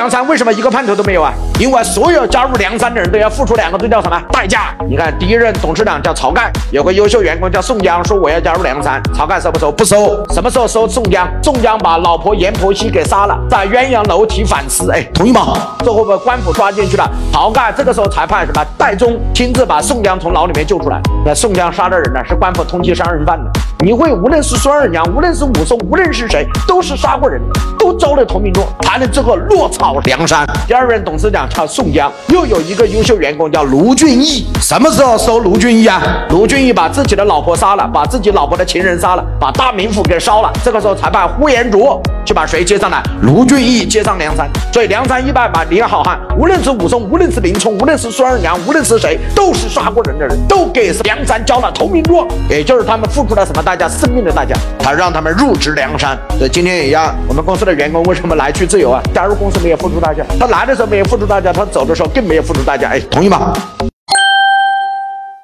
梁山为什么一个叛徒都没有啊？因为所有加入梁山的人都要付出两个字叫什么代价？你看第一任董事长叫晁盖，有个优秀员工叫宋江，说我要加入梁山，晁盖收不收？不收。什么时候收宋江？宋江把老婆阎婆惜给杀了，在鸳鸯楼提反思，哎，同意吗？最后被官府抓进去了，晁盖这个时候才派什么戴宗亲自把宋江从牢里面救出来。那宋江杀的人呢，是官府通缉杀人犯的。你会无论是孙二娘，无论是武松，无论是谁，都是杀过人的，都招了投名状，才能最后落草梁山。第二任董事长叫宋江，又有一个优秀员工叫卢俊义。什么时候收卢俊义啊？卢俊义把自己的老婆杀了，把自己老婆的情人杀了，把大名府给烧了。这个时候才把呼延灼就把谁接上来？卢俊义接上梁山。所以梁山一派把李好汉，无论是武松，无论是林冲，无论是孙二娘，无论是谁，都是杀过人的人，都给梁山交了投名状，也就是他们付出了什么代价？生命的代价。他让他们入职梁山。所以今天也一样，我们公司的员工为什么来去自由啊？加入公司没有付出代价，他来的时候没有付出代价，他走的时候更没有付出代价。哎，同意吗？